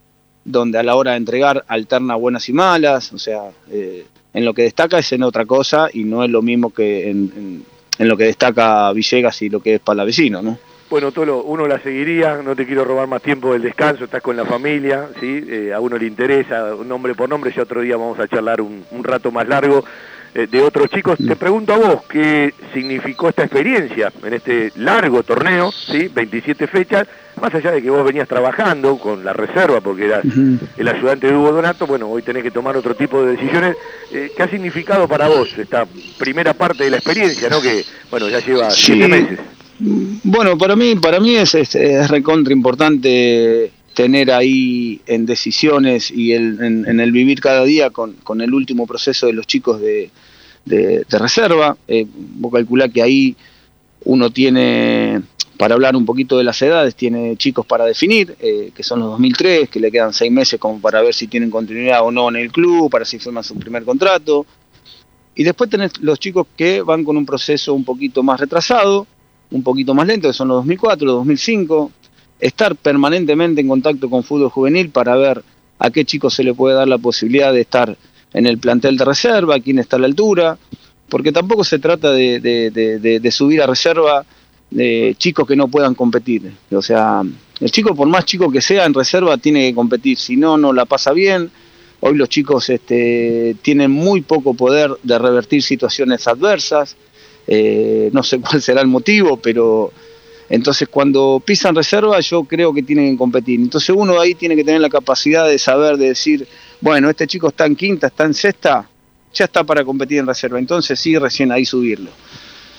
donde a la hora de entregar alterna buenas y malas, o sea, eh, en lo que destaca es en otra cosa y no es lo mismo que en lo que destaca Villegas y lo que es Palavecino, ¿no? Bueno, Tolo, uno la seguiría, no te quiero robar más tiempo del descanso, estás con la familia, ¿sí? Eh, a uno le interesa, nombre por nombre, ya otro día vamos a charlar un, un rato más largo. Eh, de otros chicos. Te pregunto a vos, ¿qué significó esta experiencia en este largo torneo, ¿sí? 27 fechas, más allá de que vos venías trabajando con la reserva porque eras el ayudante de Hugo Donato, bueno, hoy tenés que tomar otro tipo de decisiones. Eh, ¿Qué ha significado para vos esta primera parte de la experiencia, no? Que, bueno, ya lleva siete meses. Bueno, para mí, para mí es, es, recontra importante tener ahí en decisiones y en, el vivir cada día con, el último proceso de los chicos de, reserva. Eh, vos calculás que ahí uno tiene, para hablar un poquito de las edades, tiene chicos para definir, eh, que son los 2003, que le quedan seis meses como para ver si tienen continuidad o no en el club, para si firman su primer contrato. Y después tenés los chicos que van con un proceso un poquito más retrasado, un poquito más lento, que son los 2004, los 2005. Estar permanentemente en contacto con fútbol juvenil para ver a qué chicos se le puede dar la posibilidad de estar en el plantel de reserva, quién está a la altura, porque tampoco se trata de, subir a reserva de chicos que no puedan competir. O sea, el chico, por más chico que sea, en reserva tiene que competir, si no, no la pasa bien. Hoy los chicos este, tienen muy poco poder de revertir situaciones adversas. Eh, no sé cuál será el motivo, pero entonces cuando pisan reserva yo creo que tienen que competir. Entonces uno ahí tiene que tener la capacidad de saber, de decir, bueno, este chico está en quinta, está en sexta, ya está para competir en reserva, entonces sí, recién ahí subirlo.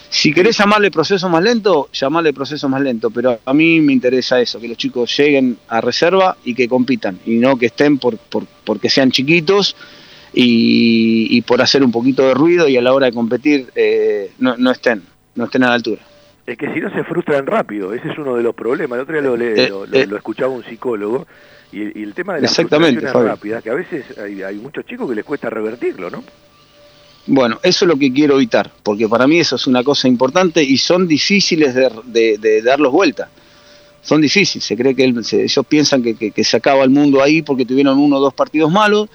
Si querés llamarle proceso más lento, llamarle proceso más lento, pero a mí me interesa eso, que los chicos lleguen a reserva y que compitan, y no que estén por, por porque sean chiquitos y, por hacer un poquito de ruido y a la hora de competir eh, no, no, estén, no estén a la altura. Es que si no se frustran rápido, ese es uno de los problemas. El otro día lo, eh, lo, eh. lo escuchaba un psicólogo y, el tema de la Exactamente, rápida, que a veces hay, muchos chicos que les cuesta revertirlo, ¿no? Bueno, eso es lo que quiero evitar, porque para mí eso es una cosa importante y son difíciles de, de, darlos vuelta. Son difíciles, se cree que ellos piensan que, se acaba el mundo ahí porque tuvieron uno o dos partidos malos,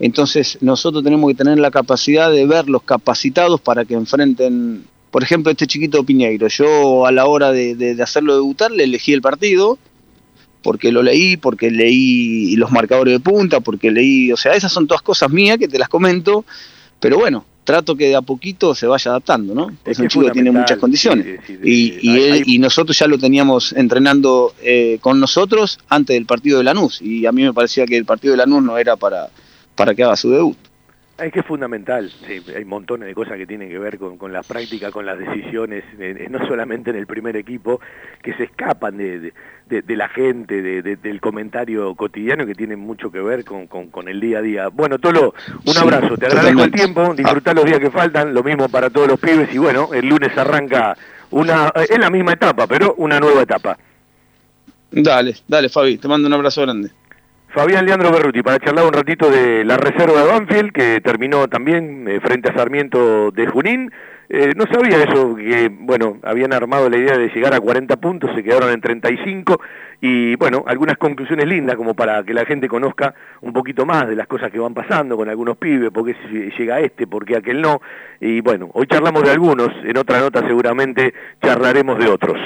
entonces nosotros tenemos que tener la capacidad de verlos capacitados para que enfrenten, por ejemplo, este chiquito Piñeiro. Yo a la hora de, de hacerlo debutar le elegí el partido, porque lo leí, porque leí los marcadores de punta, porque leí, o sea, esas son todas cosas mías que te las comento, pero bueno, trato que de a poquito se vaya adaptando, ¿no? Es, un chico que tiene muchas condiciones. y, y, nosotros ya lo teníamos entrenando eh, con nosotros antes del partido de Lanús, y a mí me parecía que el partido de Lanús no era para, para que haga su debut. Es que es fundamental, sí, hay montones de cosas que tienen que ver con, con la práctica, con las decisiones, eh, no solamente en el primer equipo, que se escapan de, de, la gente, de, del comentario cotidiano, que tienen mucho que ver con, con, el día a día. Bueno, Tolo, un abrazo, te agradezco el tiempo, disfrutar los días que faltan, lo mismo para todos los pibes, y bueno, el lunes arranca una, es la misma etapa, pero una nueva etapa. Dale, dale Fabi, te mando un abrazo grande. Fabián Leandro Berruti, para charlar un ratito de la reserva de Banfield, que terminó también eh, frente a Sarmiento de Junín. Eh, no sabía eso, que bueno, habían armado la idea de llegar a 40 puntos, se quedaron en 35 y bueno, algunas conclusiones lindas como para que la gente conozca un poquito más de las cosas que van pasando con algunos pibes, por qué llega este, por qué aquel no. Y bueno, hoy charlamos de algunos, en otra nota seguramente charlaremos de otros.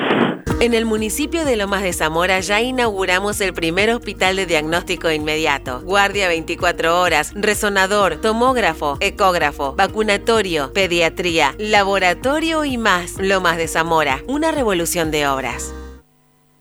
En el municipio de Lomas de Zamora ya inauguramos el primer hospital de diagnóstico inmediato. Guardia 24 horas, resonador, tomógrafo, ecógrafo, vacunatorio, pediatría, laboratorio y más. Lomas de Zamora, una revolución de obras.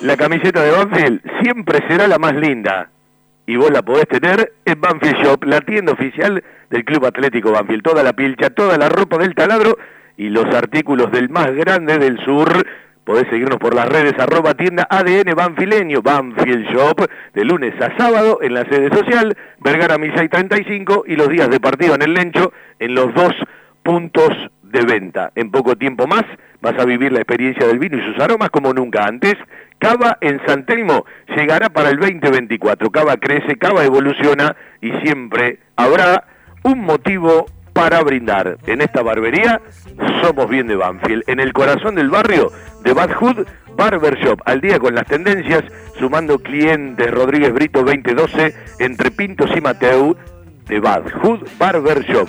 La camiseta de Banfield siempre será la más linda. Y vos la podés tener en Banfield Shop, la tienda oficial del Club Atlético Banfield. Toda la pilcha, toda la ropa del taladro y los artículos del más grande del sur Podés seguirnos por las redes arroba tienda ADN Banfileño, Banfield Shop, de lunes a sábado en la sede social, Vergara 1635 y los días de partido en el Lencho en los dos puntos de venta. En poco tiempo más vas a vivir la experiencia del vino y sus aromas como nunca antes. Cava en San Telmo llegará para el 2024. Cava crece, Cava evoluciona y siempre habrá un motivo para brindar. En esta barbería somos bien de Banfield, en el corazón del barrio de Bad Hood Barbershop, al día con las tendencias, sumando clientes Rodríguez Brito 2012 entre Pintos y Mateu de Bad Hood Barbershop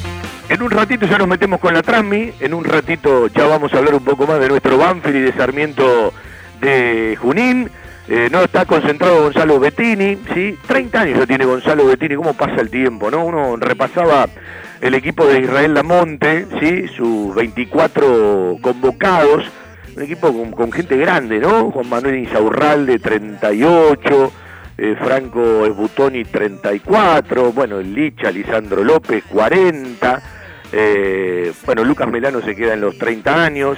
en un ratito ya nos metemos con la Transmi, en un ratito ya vamos a hablar un poco más de nuestro Banfield y de Sarmiento de Junín. Eh, no está concentrado Gonzalo Bettini, ¿sí? 30 años ya tiene Gonzalo Bettini, cómo pasa el tiempo, ¿no? Uno repasaba el equipo de Israel Lamonte, ¿sí? Sus 24 convocados, un equipo con, gente grande, ¿no? Juan Manuel Insaurralde, 38, eh, Franco Esbutoni 34, bueno, Licha, Lisandro López 40, eh, bueno, Lucas Melano se queda en los 30 años,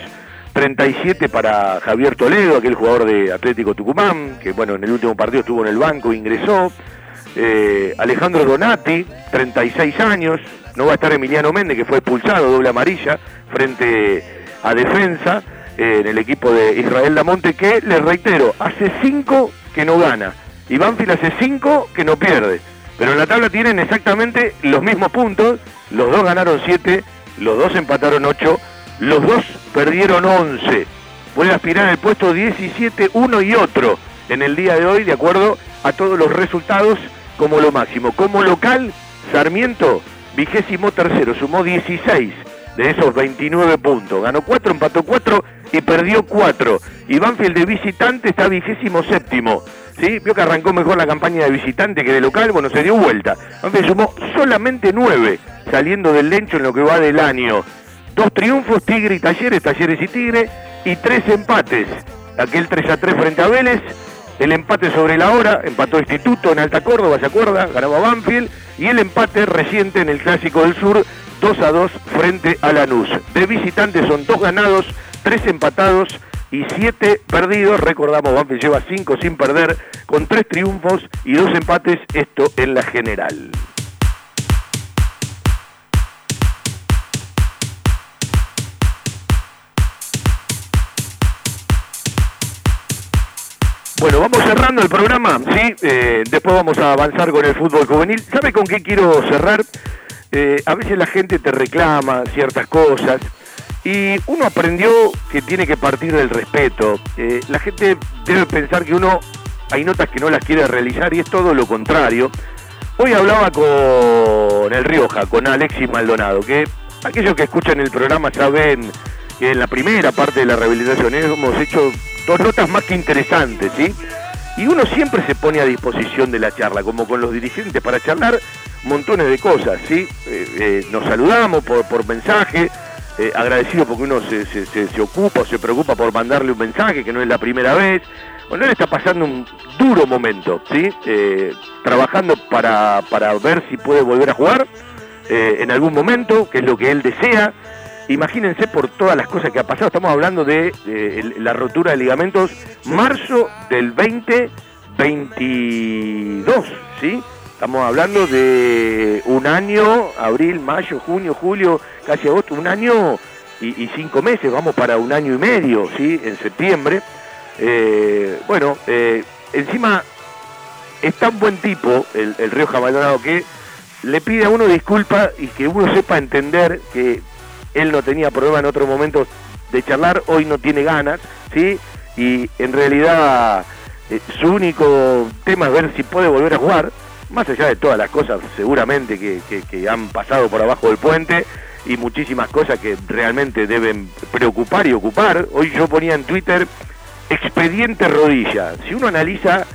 37 para Javier Toledo, aquel jugador de Atlético Tucumán, que bueno, en el último partido estuvo en el banco, ingresó, eh, Alejandro Donati, 36 años, no va a estar Emiliano Méndez, que fue expulsado, doble amarilla, frente a defensa, en el equipo de Israel Lamonte, que, les reitero, hace 5 que no gana y Banfield hace 5 que no pierde. Pero en la tabla tienen exactamente los mismos puntos, los dos ganaron 7, los dos empataron 8, los dos perdieron 11. Puede aspirar al puesto 17 uno y otro en el día de hoy, de acuerdo a todos los resultados como lo máximo. Como local, Sarmiento, vigésimo tercero, sumó 16 de esos 29 puntos. Ganó 4, empató 4 y perdió 4. Y Banfield de visitante está vigésimo séptimo. ¿sí? Vio que arrancó mejor la campaña de visitante que de local, bueno, se dio vuelta. Banfield sumó solamente 9 saliendo del lencho en lo que va del año. Dos triunfos, Tigre y Talleres, Talleres y Tigre, y tres empates. Aquel 3 a 3 frente a Vélez, el empate sobre la hora, empató Instituto en Alta Córdoba, ¿se acuerda? Ganaba Banfield, y el empate reciente en el Clásico del Sur, 2 a 2 frente a Lanús. De visitantes son dos ganados, tres empatados y siete perdidos. Recordamos, Banfield lleva cinco sin perder, con tres triunfos y dos empates, esto en la general. Bueno, vamos cerrando el programa, ¿sí? Eh, después vamos a avanzar con el fútbol juvenil. ¿Sabe con qué quiero cerrar? Eh, a veces la gente te reclama ciertas cosas y uno aprendió que tiene que partir del respeto. Eh, la gente debe pensar que uno hay notas que no las quiere realizar y es todo lo contrario. Hoy hablaba con el Rioja, con Alexis Maldonado, que aquellos que escuchan el programa saben que en la primera parte de la rehabilitación hemos hecho dos notas más que interesantes, ¿sí? Y uno siempre se pone a disposición de la charla, como con los dirigentes, para charlar montones de cosas, ¿sí? Eh, eh, nos saludamos por, por mensaje, eh, agradecido porque uno se, se, se, ocupa o se preocupa por mandarle un mensaje, que no es la primera vez. Bueno, él está pasando un duro momento, ¿sí? trabajando para, para ver si puede volver a jugar en algún momento, que es lo que él desea. Imagínense por todas las cosas que ha pasado, estamos hablando de, la rotura de ligamentos marzo del 2022, ¿sí? Estamos hablando de un año, abril, mayo, junio, julio, casi agosto, un año y, cinco meses, vamos para un año y medio, ¿sí? En septiembre. Eh, bueno, eh, encima es tan buen tipo el, el Río Maldonado que le pide a uno disculpas y que uno sepa entender que él no tenía problema en otros momentos de charlar, hoy no tiene ganas, ¿sí? Y en realidad eh, su único tema es ver si puede volver a jugar, más allá de todas las cosas seguramente que, que, han pasado por abajo del puente y muchísimas cosas que realmente deben preocupar y ocupar. Hoy yo ponía en Twitter expediente rodilla. Si uno analiza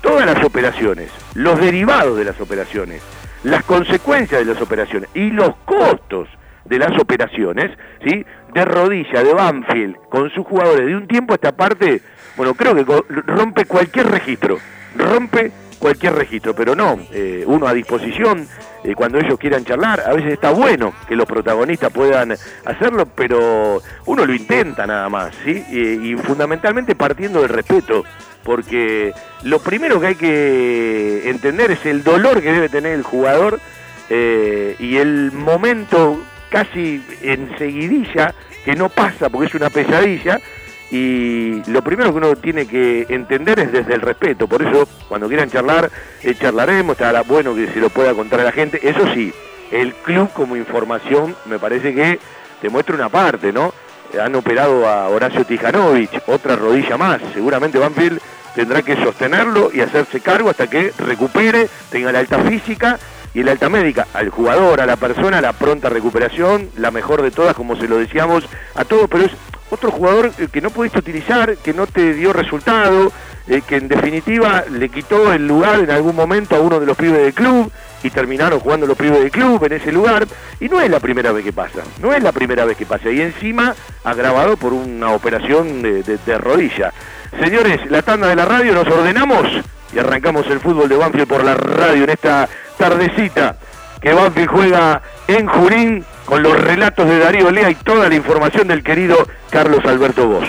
todas las operaciones, los derivados de las operaciones, las consecuencias de las operaciones y los costos de las operaciones, ¿sí? De rodilla, de Banfield, con sus jugadores, de un tiempo a esta parte, bueno, creo que rompe cualquier registro, rompe cualquier registro, pero no, eh, uno a disposición, eh, cuando ellos quieran charlar, a veces está bueno que los protagonistas puedan hacerlo, pero uno lo intenta nada más, ¿sí? y fundamentalmente partiendo del respeto, porque lo primero que hay que entender es el dolor que debe tener el jugador eh, y el momento casi enseguidilla, que no pasa porque es una pesadilla, y lo primero que uno tiene que entender es desde el respeto, por eso cuando quieran charlar, eh, charlaremos, estará bueno que se lo pueda contar a la gente, eso sí, el club como información me parece que te muestra una parte, ¿no? Han operado a Horacio Tijanovic, otra rodilla más, seguramente Banfield tendrá que sostenerlo y hacerse cargo hasta que recupere, tenga la alta física y la alta médica, al jugador, a la persona, la pronta recuperación, la mejor de todas, como se lo decíamos a todos, pero es otro jugador que no pudiste utilizar, que no te dio resultado, eh, que en definitiva le quitó el lugar en algún momento a uno de los pibes del club y terminaron jugando los pibes del club en ese lugar. Y no es la primera vez que pasa, no es la primera vez que pasa. Y encima agravado por una operación de rodilla. Señores, la tanda de la radio, nos ordenamos y arrancamos el fútbol de Banfield por la radio en esta tardecita que Banfield juega en Junín con los relatos de Darío Lea y toda la información del querido Carlos Alberto Vos.